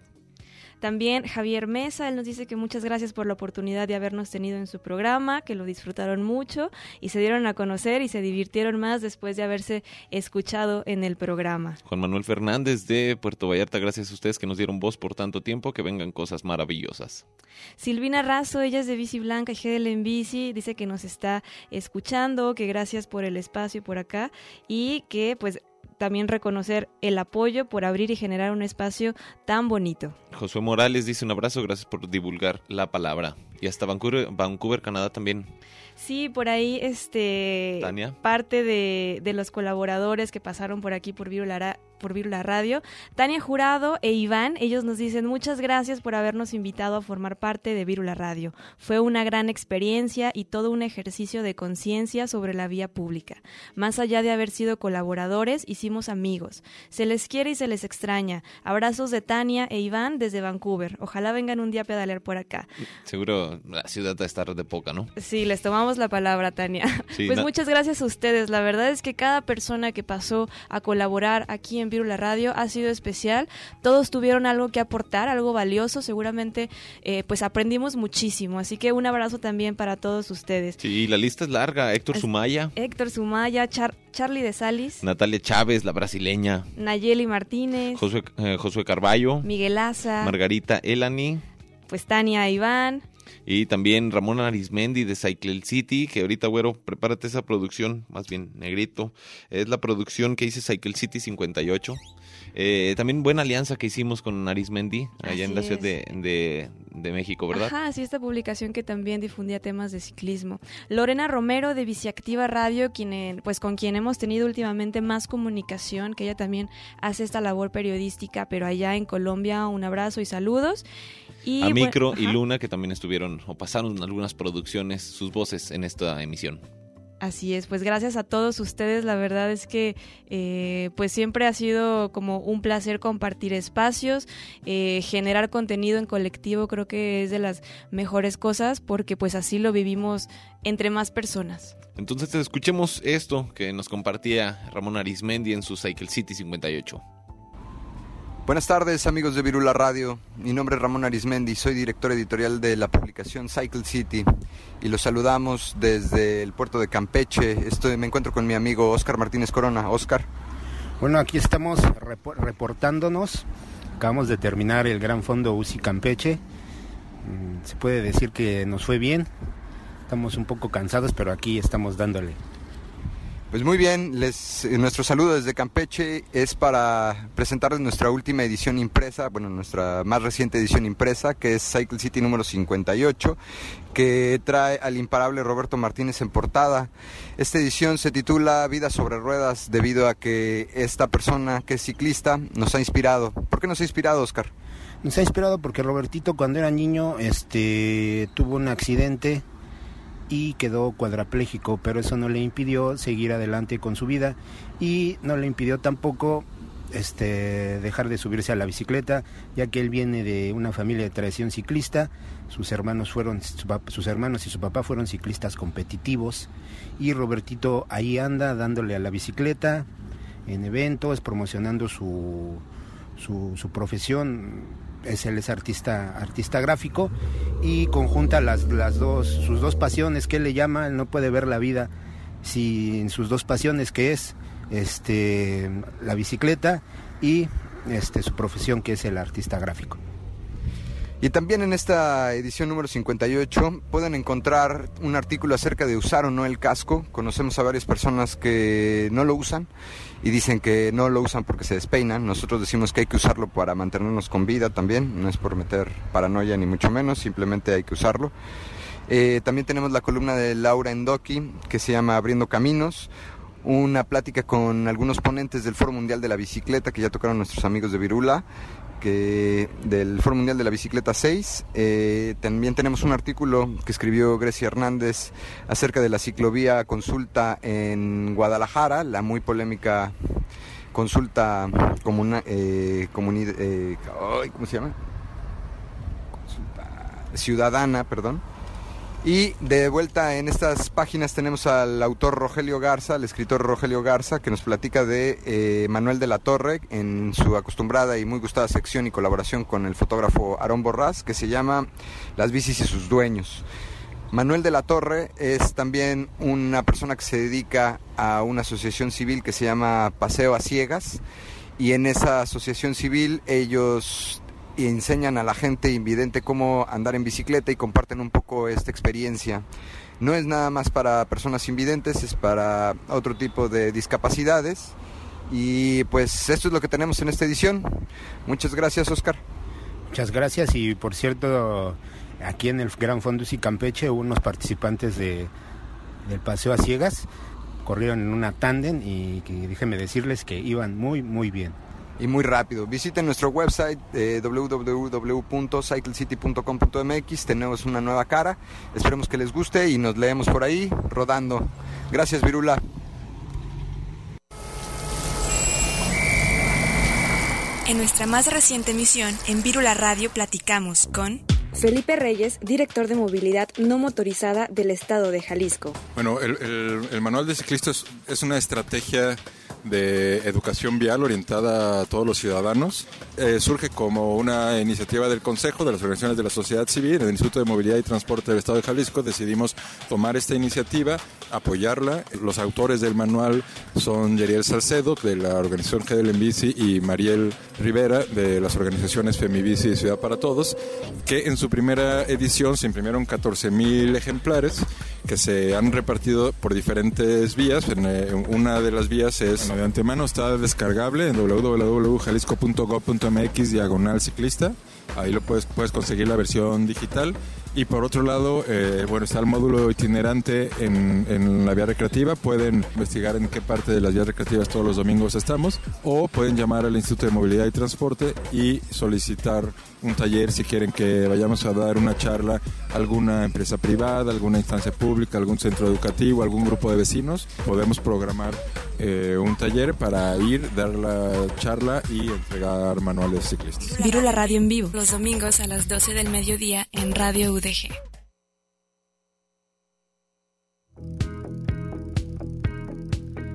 También Javier Mesa, él nos dice que muchas gracias por la oportunidad de habernos tenido en su programa, que lo disfrutaron mucho y se dieron a conocer y se divirtieron más después de haberse escuchado en el programa. Juan Manuel Fernández de Puerto Vallarta, gracias a ustedes que nos dieron voz por tanto tiempo, que vengan cosas maravillosas. Silvina Razo, ella es de Bici Blanca y GDL en Bici, dice que nos está escuchando, que gracias por el espacio por acá y que pues también reconocer el apoyo por abrir y generar un espacio tan bonito. Josué Morales dice un abrazo, gracias por divulgar la palabra. Y hasta Vancouver, Vancouver Canadá también. Sí, por ahí este Tania. parte de, de los colaboradores que pasaron por aquí por Virula, por Virula Radio, Tania Jurado e Iván, ellos nos dicen muchas gracias por habernos invitado a formar parte de Virula Radio. Fue una gran experiencia y todo un ejercicio de conciencia sobre la vía pública. Más allá de haber sido colaboradores, hicimos amigos. Se les quiere y se les extraña. Abrazos de Tania e Iván desde Vancouver. Ojalá vengan un día a pedalear por acá. Seguro la ciudad va a estar de poca, ¿no? Sí, les tomamos la palabra, Tania. Sí, pues muchas gracias a ustedes. La verdad es que cada persona que pasó a colaborar aquí en Virula Radio ha sido especial. Todos tuvieron algo que aportar, algo valioso. Seguramente, eh, pues aprendimos muchísimo. Así que un abrazo también para todos ustedes. Sí, la lista es larga. Héctor Es- Sumaya, Héctor Sumaya, Char- Charlie de Salis, Natalia Chávez, la brasileña, Nayeli Martínez, Josué, eh, Josué Carballo, Miguel Asa, Margarita Elani, pues Tania Iván. Y también Ramón Arismendi de Cycle City, que ahorita, güero, prepárate esa producción, más bien negrito. Es la producción que hice Cycle City 58. Eh, también buena alianza que hicimos con Arismendi, allá en la Ciudad de, de México, ¿verdad? Ajá, sí, esta publicación que también difundía temas de ciclismo. Lorena Romero de Biciactiva Radio, quien, eh, pues con quien hemos tenido últimamente más comunicación, que ella también hace esta labor periodística, pero allá en Colombia, un abrazo y saludos. Y, a bueno, Micro y. Luna, que también estuvieron o pasaron algunas producciones, sus voces en esta emisión. Así es, pues gracias a todos ustedes, la verdad es que eh, pues siempre ha sido como un placer compartir espacios, eh, generar contenido en colectivo creo que es de las mejores cosas porque pues así lo vivimos entre más personas. Entonces escuchemos esto que nos compartía Ramón Arismendi en su Cycle City 58. Buenas tardes amigos de Virula Radio, mi nombre es Ramón Arismendi, soy director editorial de la publicación Cycle City y los saludamos desde el puerto de Campeche. Estoy, me encuentro con mi amigo Oscar Martínez Corona. Oscar. Bueno, aquí estamos repo- reportándonos. Acabamos de terminar el Gran Fondo UCI Campeche. Mm, Se puede decir que nos fue bien. Estamos un poco cansados, pero aquí estamos dándole. Pues muy bien, les, eh, nuestro saludo desde Campeche es para presentarles nuestra última edición impresa, bueno, nuestra más reciente edición impresa, que es Cycle City número 58, que trae al imparable Roberto Martínez en portada. Esta edición se titula Vida sobre Ruedas debido a que esta persona que es ciclista nos ha inspirado. ¿Por qué nos ha inspirado, Oscar? Nos ha inspirado porque Robertito cuando era niño este, tuvo un accidente y quedó cuadraplégico, pero eso no le impidió seguir adelante con su vida y no le impidió tampoco este, dejar de subirse a la bicicleta, ya que él viene de una familia de tradición ciclista, sus hermanos fueron sus hermanos y su papá fueron ciclistas competitivos y Robertito ahí anda dándole a la bicicleta en eventos, promocionando su, su profesión es él es artista artista gráfico y conjunta las, las dos sus dos pasiones que él le llama él no puede ver la vida sin sus dos pasiones que es este la bicicleta y este su profesión que es el artista gráfico Y también en esta edición número 58 pueden encontrar un artículo acerca de usar o no el casco. Conocemos a varias personas que no lo usan y dicen que no lo usan porque se despeinan. Nosotros decimos que hay que usarlo para mantenernos con vida también. No es por meter paranoia ni mucho menos, simplemente hay que usarlo. Eh, también tenemos la columna de Laura Endoki que se llama Abriendo Caminos. Una plática con algunos ponentes del Foro Mundial de la Bicicleta que ya tocaron nuestros amigos de Virula del Foro Mundial de la Bicicleta 6. Eh, también tenemos un artículo que escribió Grecia Hernández acerca de la ciclovía consulta en Guadalajara, la muy polémica consulta comuna, eh, eh, ¿cómo se llama? Consulta ciudadana, perdón. Y de vuelta en estas páginas tenemos al autor Rogelio Garza, el escritor Rogelio Garza, que nos platica de eh, Manuel de la Torre en su acostumbrada y muy gustada sección y colaboración con el fotógrafo Aarón Borrás, que se llama Las bicis y sus dueños. Manuel de la Torre es también una persona que se dedica a una asociación civil que se llama Paseo a Ciegas y en esa asociación civil ellos enseñan a la gente invidente cómo andar en bicicleta y comparten un poco esta experiencia. No es nada más para personas invidentes, es para otro tipo de discapacidades. Y pues esto es lo que tenemos en esta edición. Muchas gracias, Oscar. Muchas gracias y por cierto, aquí en el Gran Fondo y Campeche unos participantes de, del Paseo a Ciegas, corrieron en una tándem y que, déjenme decirles que iban muy, muy bien y muy rápido. Visiten nuestro website eh, www.cyclecity.com.mx. Tenemos una nueva cara. Esperemos que les guste y nos leemos por ahí rodando. Gracias, Virula. En nuestra más reciente emisión, en Virula Radio, platicamos con Felipe Reyes, director de movilidad no motorizada del estado de Jalisco. Bueno, el, el manual de ciclistas es una estrategia de educación vial orientada a todos los ciudadanos. Eh, surge como una iniciativa del Consejo de las Organizaciones de la Sociedad Civil. En el Instituto de Movilidad y Transporte del Estado de Jalisco decidimos tomar esta iniciativa, apoyarla. Los autores del manual son Yeriel Salcedo, de la organización GDL en Bici, y Mariel Rivera, de las organizaciones Femibici y Ciudad para Todos, que en su primera edición se imprimieron 14.000 ejemplares que se han repartido por diferentes vías. En, eh, una de las vías es de antemano está descargable en www.jalisco.gov.mx diagonal ciclista. Ahí lo puedes, puedes conseguir la versión digital. Y por otro lado, eh, bueno, está el módulo itinerante en, en, la vía recreativa. Pueden investigar en qué parte de las vías recreativas todos los domingos estamos. O pueden llamar al Instituto de Movilidad y Transporte y solicitar un taller si quieren que vayamos a dar una charla a alguna empresa privada, alguna instancia pública, algún centro educativo, algún grupo de vecinos. Podemos programar eh, un taller para ir, dar la charla y entregar manuales ciclistas. Viro la radio en vivo los domingos a las 12 del mediodía en Radio UDG.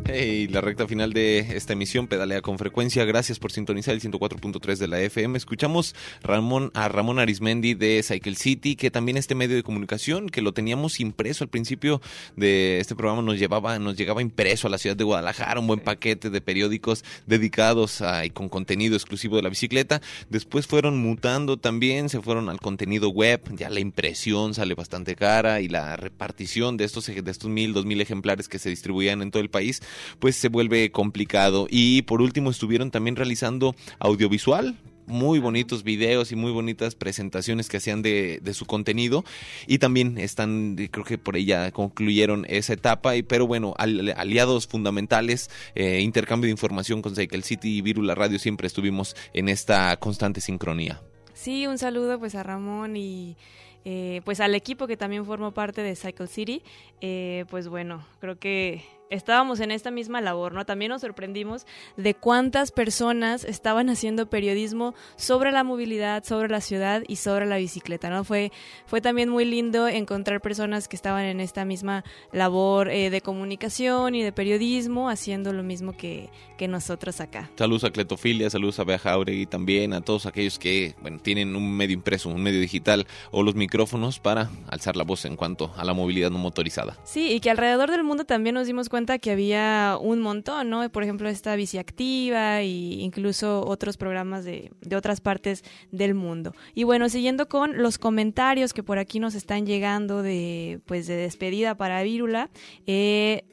Hey, la recta final de esta emisión pedalea con frecuencia. Gracias por sintonizar el 104.3 de la FM. Escuchamos Ramón, a Ramón Arismendi de Cycle City, que también este medio de comunicación, que lo teníamos impreso al principio de este programa, nos llevaba, nos llegaba impreso a la ciudad de Guadalajara, un buen paquete de periódicos dedicados a, y con contenido exclusivo de la bicicleta. Después fueron mutando también, se fueron al contenido web, ya la impresión sale bastante cara y la repartición de estos, de estos mil, dos mil ejemplares que se distribuían en todo el país pues se vuelve complicado. Y por último estuvieron también realizando audiovisual, muy bonitos videos y muy bonitas presentaciones que hacían de, de, su contenido. Y también están creo que por ella concluyeron esa etapa. Y pero bueno aliados fundamentales eh, intercambio de información con Cycle City y Virula Radio siempre estuvimos en esta constante sincronía. Sí un saludo pues a Ramón y eh, pues al equipo que también formó parte de Cycle City. Eh, pues bueno creo que estábamos en esta misma labor, ¿no? También nos sorprendimos de cuántas personas estaban haciendo periodismo sobre la movilidad, sobre la ciudad y sobre la bicicleta, ¿no? Fue, fue también muy lindo encontrar personas que estaban en esta misma labor eh, de comunicación y de periodismo haciendo lo mismo que, que nosotros acá. Saludos a Cletofilia, saludos a Bea Jauregui también, a todos aquellos que, bueno, tienen un medio impreso, un medio digital o los micrófonos para alzar la voz en cuanto a la movilidad no motorizada. Sí, y que alrededor del mundo también nos dimos cuenta que había un montón, ¿no? Por ejemplo, esta bici activa e incluso otros programas de, de otras partes del mundo. Y bueno, siguiendo con los comentarios que por aquí nos están llegando de, pues, de despedida para Vírula, eh,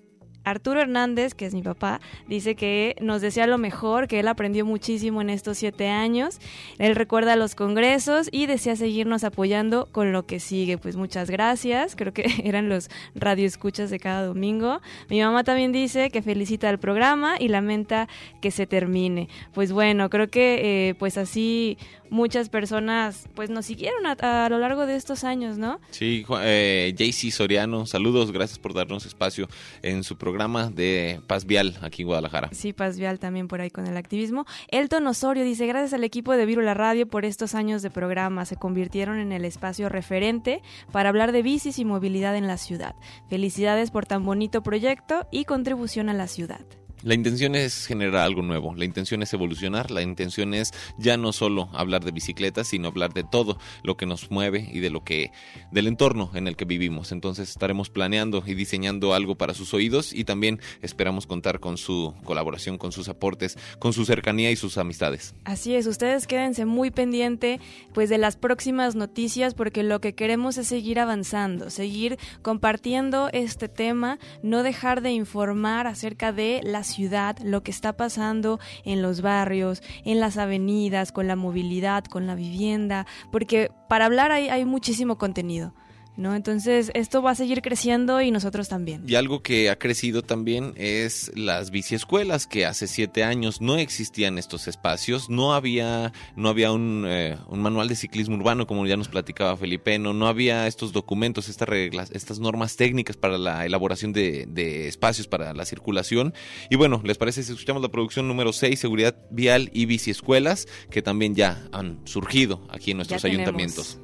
Arturo Hernández, que es mi papá, dice que nos desea lo mejor, que él aprendió muchísimo en estos siete años. Él recuerda los congresos y desea seguirnos apoyando con lo que sigue. Pues muchas gracias. Creo que eran los radioescuchas de cada domingo. Mi mamá también dice que felicita el programa y lamenta que se termine. Pues bueno, creo que eh, pues así muchas personas pues nos siguieron a, a, lo largo de estos años, ¿no? Sí, eh, JC Soriano, saludos, gracias por darnos espacio en su programa de Paz Vial aquí en Guadalajara. Sí, Paz Vial también por ahí con el activismo. Elton Osorio dice, gracias al equipo de Virula Radio por estos años de programa. Se convirtieron en el espacio referente para hablar de bicis y movilidad en la ciudad. Felicidades por tan bonito proyecto y contribución a la ciudad. La intención es generar algo nuevo, la intención es evolucionar, la intención es ya no solo hablar de bicicletas, sino hablar de todo lo que nos mueve y de lo que del entorno en el que vivimos. Entonces estaremos planeando y diseñando algo para sus oídos y también esperamos contar con su colaboración, con sus aportes, con su cercanía y sus amistades. Así es, ustedes quédense muy pendiente pues de las próximas noticias porque lo que queremos es seguir avanzando, seguir compartiendo este tema, no dejar de informar acerca de las ciudad, lo que está pasando en los barrios, en las avenidas, con la movilidad, con la vivienda, porque para hablar hay, hay muchísimo contenido. ¿No? Entonces, esto va a seguir creciendo y nosotros también. Y algo que ha crecido también es las biciescuelas, que hace siete años no existían estos espacios, no había, no había un, eh, un manual de ciclismo urbano, como ya nos platicaba Felipe, no, no había estos documentos, estas reglas, estas normas técnicas para la elaboración de, de espacios para la circulación. Y bueno, ¿les parece si escuchamos la producción número 6, Seguridad Vial y Biciescuelas, que también ya han surgido aquí en nuestros ayuntamientos?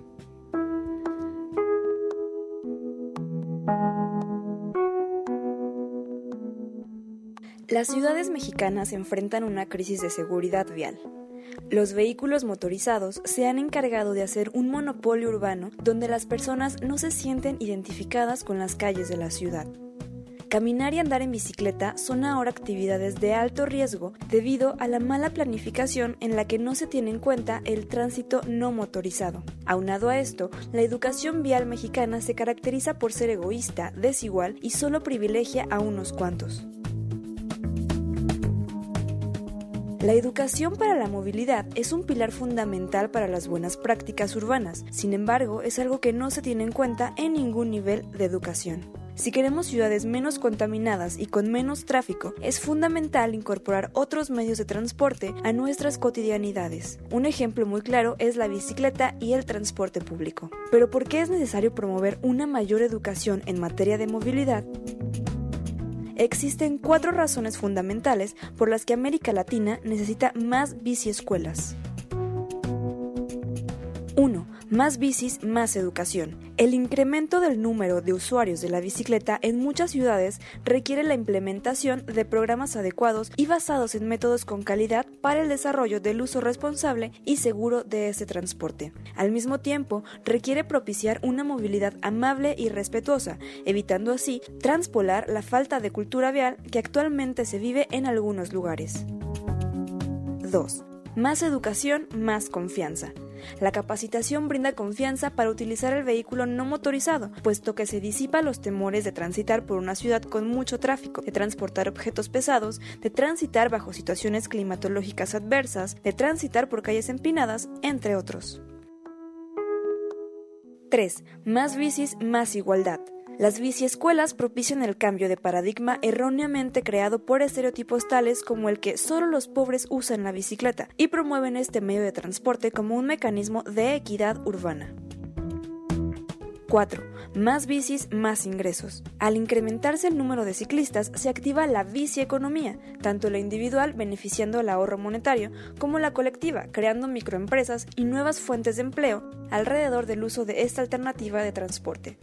Las ciudades mexicanas enfrentan una crisis de seguridad vial. Los vehículos motorizados se han encargado de hacer un monopolio urbano donde las personas no se sienten identificadas con las calles de la ciudad. Caminar y andar en bicicleta son ahora actividades de alto riesgo debido a la mala planificación en la que no se tiene en cuenta el tránsito no motorizado. Aunado a esto, la educación vial mexicana se caracteriza por ser egoísta, desigual y solo privilegia a unos cuantos. La educación para la movilidad es un pilar fundamental para las buenas prácticas urbanas, sin embargo es algo que no se tiene en cuenta en ningún nivel de educación. Si queremos ciudades menos contaminadas y con menos tráfico, es fundamental incorporar otros medios de transporte a nuestras cotidianidades. Un ejemplo muy claro es la bicicleta y el transporte público. Pero ¿por qué es necesario promover una mayor educación en materia de movilidad? Existen cuatro razones fundamentales por las que América Latina necesita más biciescuelas. 1. Más bicis, más educación. El incremento del número de usuarios de la bicicleta en muchas ciudades requiere la implementación de programas adecuados y basados en métodos con calidad para el desarrollo del uso responsable y seguro de este transporte. Al mismo tiempo, requiere propiciar una movilidad amable y respetuosa, evitando así transpolar la falta de cultura vial que actualmente se vive en algunos lugares. 2. Más educación, más confianza. La capacitación brinda confianza para utilizar el vehículo no motorizado, puesto que se disipa los temores de transitar por una ciudad con mucho tráfico, de transportar objetos pesados, de transitar bajo situaciones climatológicas adversas, de transitar por calles empinadas, entre otros. 3. Más bicis, más igualdad. Las biciescuelas propician el cambio de paradigma erróneamente creado por estereotipos tales como el que solo los pobres usan la bicicleta y promueven este medio de transporte como un mecanismo de equidad urbana. 4. Más bicis, más ingresos. Al incrementarse el número de ciclistas, se activa la bicieconomía, tanto la individual beneficiando el ahorro monetario como la colectiva, creando microempresas y nuevas fuentes de empleo alrededor del uso de esta alternativa de transporte.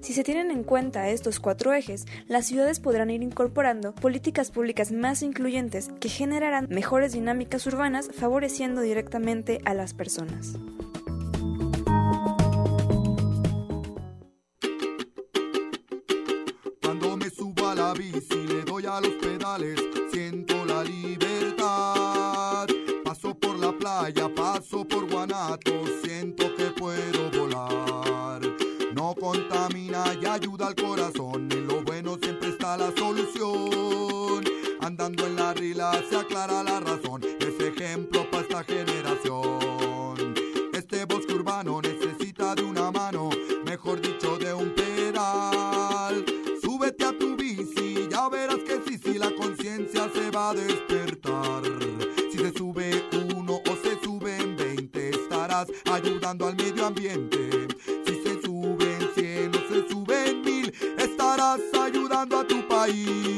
Si se tienen en cuenta estos cuatro ejes, las ciudades podrán ir incorporando políticas públicas más incluyentes que generarán mejores dinámicas urbanas favoreciendo directamente a las personas. Cuando me subo a la bici, le doy a los pedales, siento la libertad. Paso por la playa, paso por Guanato, siento que ayuda al corazón, en lo bueno siempre está la solución. Andando en la rila se aclara la razón, es ejemplo para esta generación. Este bosque urbano necesita de una mano, mejor dicho de un pedal. Súbete a tu bici, ya verás que sí, sí, la conciencia se va a despertar. Si se sube uno o se suben 20, estarás ayudando al medio ambiente. Si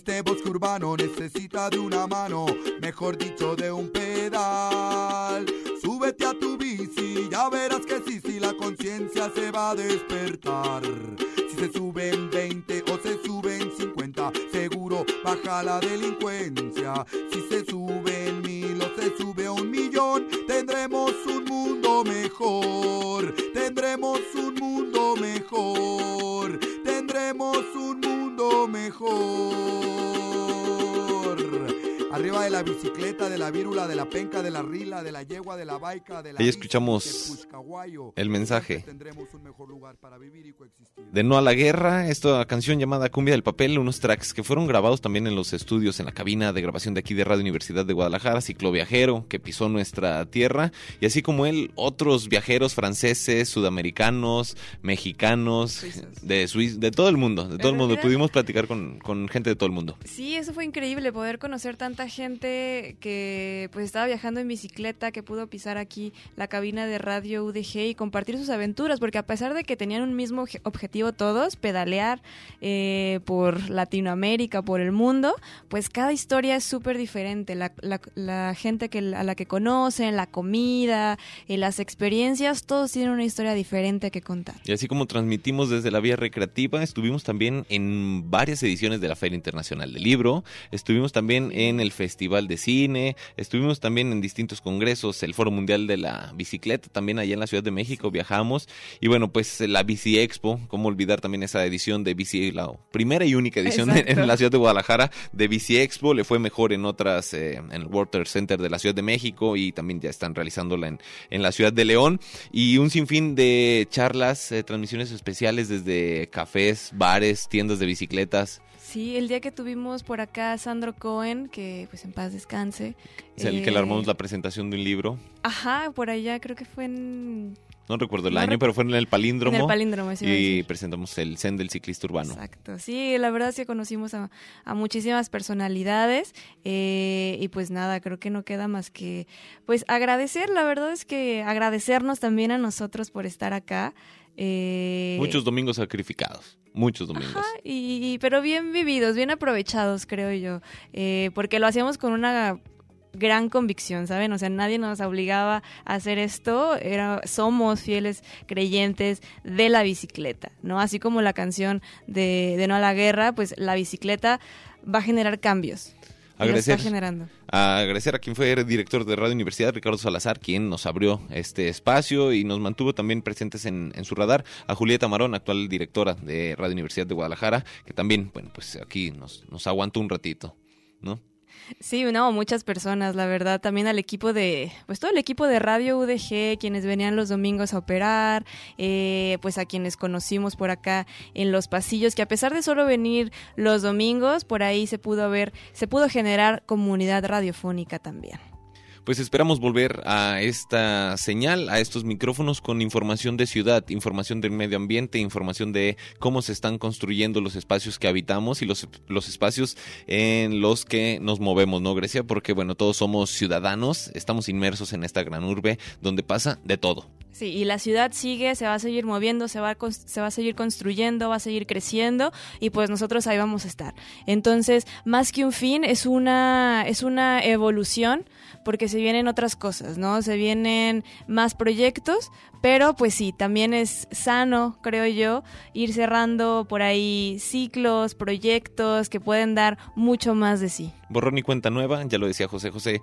Este bosque urbano necesita de una mano, mejor dicho de un pedal. Súbete a tu bici, ya verás que sí, sí, la conciencia se va a despertar. Si se suben 20 o se suben 50, seguro baja la delincuencia. Si se suben mil o se sube un millón, tendremos un mundo mejor. Tendremos un mundo mejor. Tendremos un mundo mejor. Arriba de la bicicleta, de la vírula, de la penca, de la rila, de la yegua, de la baica, de la Ahí escuchamos el mensaje. De No a la Guerra, esta canción llamada Cumbia del Papel, unos tracks que fueron grabados también en los estudios, en la cabina de grabación de aquí de Radio Universidad de Guadalajara, Cicloviajero, que pisó nuestra tierra, y así como él, otros viajeros franceses, sudamericanos, mexicanos, de Suiza, de todo el mundo, de todo el mundo. Pudimos platicar con, con gente de todo el mundo. Sí, eso fue increíble, poder conocer tanta gente que pues estaba viajando en bicicleta, que pudo pisar aquí la cabina de radio UDG y compartir sus aventuras, porque a pesar de que tenían un mismo obje- objetivo todos, pedalear eh, por Latinoamérica, por el mundo, pues cada historia es súper diferente. La, la- la gente que, a la que conocen, la comida, eh, las experiencias, todos tienen una historia diferente que contar. Y así como transmitimos desde la vía recreativa, estuvimos también en varias ediciones de la Feria Internacional del Libro, estuvimos también en el Festival de Cine, estuvimos también en distintos congresos, el Foro Mundial de la Bicicleta, también allá en la Ciudad de México viajamos, y bueno, pues la Bici Expo, cómo olvidar también esa edición de Bici, la primera y única edición en la Ciudad de Guadalajara de Bici Expo, le fue mejor en otras, eh, en el Water Center de la Ciudad de México y también ya están realizándola en, en la Ciudad de León y un sinfín de charlas, eh, transmisiones especiales desde cafés, bares, tiendas de bicicletas. Sí, el día que tuvimos por acá a Sandro Cohen, que pues en paz descanse. Es el que eh, le armamos la presentación de un libro. Ajá, por allá creo que fue en... No recuerdo el No año, recu- pero fue en el palíndromo. En el palíndromo, sí Y presentamos el Zen del ciclista urbano. Exacto. Sí, la verdad es que conocimos a, a muchísimas personalidades eh, y pues nada, creo que no queda más que pues agradecer, la verdad es que agradecernos también a nosotros por estar acá. Eh, Muchos domingos sacrificados. Muchos domingos. y, y- pero bien vividos, bien aprovechados, creo yo, eh, porque lo hacíamos con una gran convicción, ¿saben? O sea, nadie nos obligaba a hacer esto, era, somos fieles creyentes de la bicicleta, ¿no? Así como la canción de, de No a la Guerra, pues la bicicleta va a generar cambios. Agradecer. está generando. A agradecer a quien fue el director de Radio Universidad, Ricardo Salazar, quien nos abrió este espacio y nos mantuvo también presentes en, en su radar. A Julieta Marón, actual directora de Radio Universidad de Guadalajara, que también, bueno, pues aquí nos, nos aguantó un ratito, ¿no? Sí, no, muchas personas, la verdad, también al equipo de, pues todo el equipo de Radio UDG, quienes venían los domingos a operar, eh, pues a quienes conocimos por acá en los pasillos, que a pesar de solo venir los domingos, por ahí se pudo ver, se pudo generar comunidad radiofónica también. Pues esperamos volver a esta señal, a estos micrófonos con información de ciudad, información del medio ambiente, información de cómo se están construyendo los espacios que habitamos y los, los espacios en los que nos movemos, ¿no, Grecia? Porque, bueno, todos somos ciudadanos, estamos inmersos en esta gran urbe donde pasa de todo. Sí, y la ciudad sigue, se va a seguir moviendo, se va a, se va a seguir construyendo, va a seguir creciendo y pues nosotros ahí vamos a estar. Entonces, más que un fin, es una, es una evolución porque se vienen otras cosas, ¿no? Se vienen más proyectos, pero pues sí, también es sano, creo yo, ir cerrando por ahí ciclos, proyectos que pueden dar mucho más de sí. Borrón y cuenta nueva, ya lo decía José José.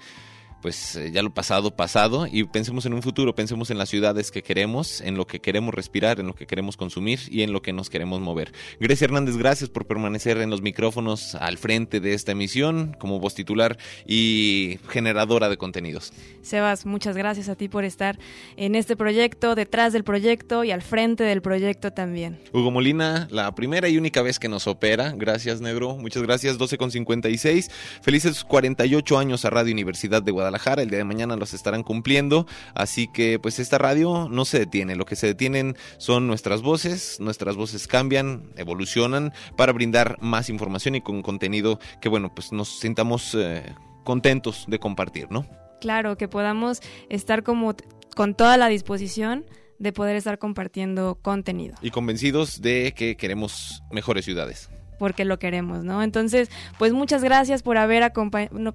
Pues eh, ya lo pasado, pasado, y pensemos en un futuro, pensemos en las ciudades que queremos, en lo que queremos respirar, en lo que queremos consumir y en lo que nos queremos mover. Grecia Hernández, gracias por permanecer en los micrófonos al frente de esta emisión como voz titular y generadora de contenidos. Sebas, muchas gracias a ti por estar en este proyecto, detrás del proyecto y al frente del proyecto también. Hugo Molina, la primera y única vez que nos opera. Gracias, negro. Muchas gracias. 12 con 56. Felices 48 años a Radio Universidad de Guadalajara. El día de mañana los estarán cumpliendo. Así que, pues, esta radio no se detiene. Lo que se detienen son nuestras voces. Nuestras voces cambian, evolucionan para brindar más información y con contenido que, bueno, pues nos sintamos eh, contentos de compartir, ¿no? Claro, que podamos estar como con toda la disposición de poder estar compartiendo contenido. Y convencidos de que queremos mejores ciudades porque lo queremos, ¿no? Entonces, pues muchas gracias por, haber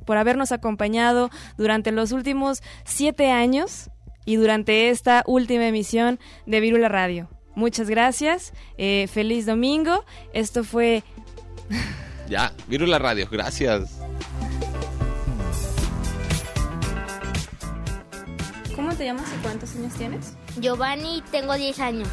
por habernos acompañado durante los últimos siete años y durante esta última emisión de Virula Radio. Muchas gracias, eh, feliz domingo. Esto fue... ya, Virula Radio, gracias. ¿Cómo te llamas y cuántos años tienes? Giovanni, tengo 10 años.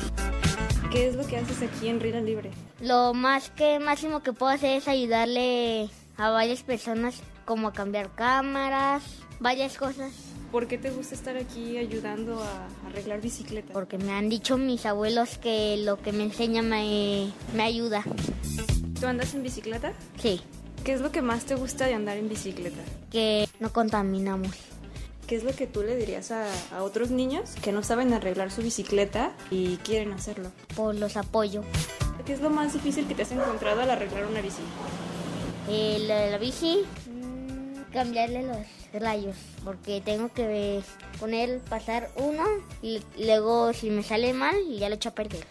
¿Qué es lo que haces aquí en Rila Libre? Lo más que máximo que puedo hacer es ayudarle a varias personas como a cambiar cámaras, varias cosas. ¿Por qué te gusta estar aquí ayudando a arreglar bicicletas? Porque me han dicho mis abuelos que lo que me enseña me, me ayuda. ¿Tú andas en bicicleta? Sí. ¿Qué es lo que más te gusta de andar en bicicleta? Que no contaminamos. ¿Qué es lo que tú le dirías a, otros niños que no saben arreglar su bicicleta y quieren hacerlo? Pues los apoyo. ¿Qué es lo más difícil que te has encontrado al arreglar una bici? Eh, la, bici, cambiarle los rayos, porque tengo que poner, pasar uno y luego si me sale mal ya lo echo a perder.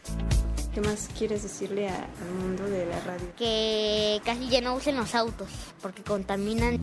¿Qué más quieres decirle al mundo de la radio? Que casi ya no usen los autos, porque contaminan.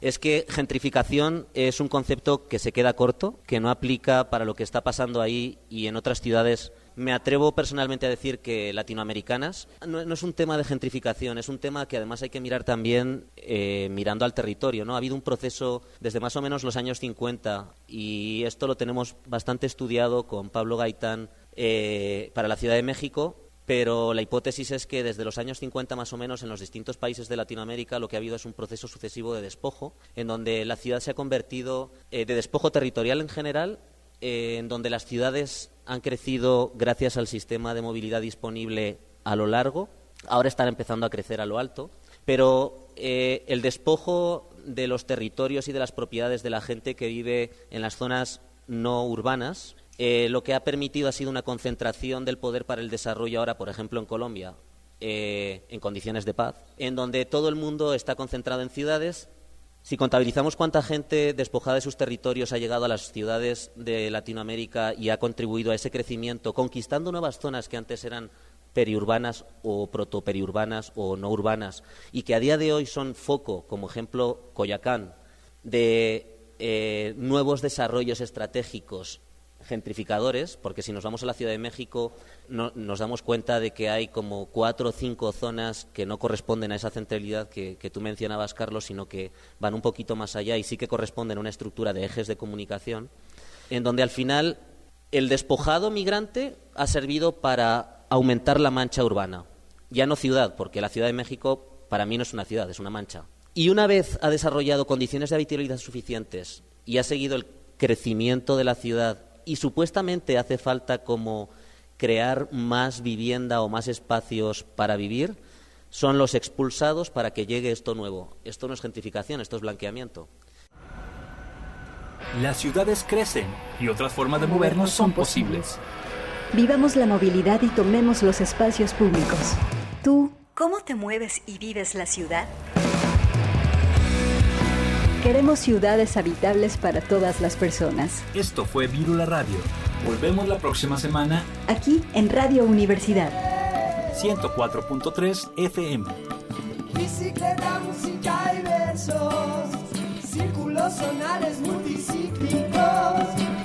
Es que gentrificación es un concepto que se queda corto, que no aplica para lo que está pasando ahí y en otras ciudades. Me atrevo personalmente a decir que latinoamericanas no, es un tema de gentrificación, es un tema que además hay que mirar también eh, mirando al territorio. ¿no? Ha habido un proceso desde más o menos los años 50 y esto lo tenemos bastante estudiado con Pablo Gaitán eh, para la Ciudad de México pero la hipótesis es que desde los años 50 más o menos en los distintos países de Latinoamérica lo que ha habido es un proceso sucesivo de despojo, en donde la ciudad se ha convertido eh, de despojo territorial en general, eh, en donde las ciudades han crecido gracias al sistema de movilidad disponible a lo largo, ahora están empezando a crecer a lo alto, pero eh, el despojo de los territorios y de las propiedades de la gente que vive en las zonas no urbanas eh, lo que ha permitido ha sido una concentración del poder para el desarrollo ahora, por ejemplo, en Colombia, eh, en condiciones de paz, en donde todo el mundo está concentrado en ciudades. Si contabilizamos cuánta gente despojada de sus territorios ha llegado a las ciudades de Latinoamérica y ha contribuido a ese crecimiento, conquistando nuevas zonas que antes eran periurbanas o protoperiurbanas o no urbanas, y que a día de hoy son foco, como ejemplo Coyacán, de eh, nuevos desarrollos estratégicos gentrificadores, porque si nos vamos a la Ciudad de México nos damos cuenta de que hay como cuatro o cinco zonas que no corresponden a esa centralidad que, tú mencionabas, Carlos, sino que van un poquito más allá y sí que corresponden a una estructura de ejes de comunicación, en donde al final el despojado migrante ha servido para aumentar la mancha urbana. Ya no ciudad, porque la Ciudad de México para mí no es una ciudad, es una mancha. Y una vez ha desarrollado condiciones de habitabilidad suficientes y ha seguido el crecimiento de la ciudad y supuestamente hace falta como crear más vivienda o más espacios para vivir, son los expulsados para que llegue esto nuevo. Esto no es gentrificación, esto es blanqueamiento. Las ciudades crecen y otras formas de movernos son posibles. Vivamos la movilidad y tomemos los espacios públicos. ¿Tú cómo te mueves y vives la ciudad? Queremos ciudades habitables para todas las personas. Esto fue Virula Radio. Volvemos la próxima semana. Aquí en Radio Universidad. 104.3 FM. Bicicleta, música y versos. Círculos sonales multicíclicos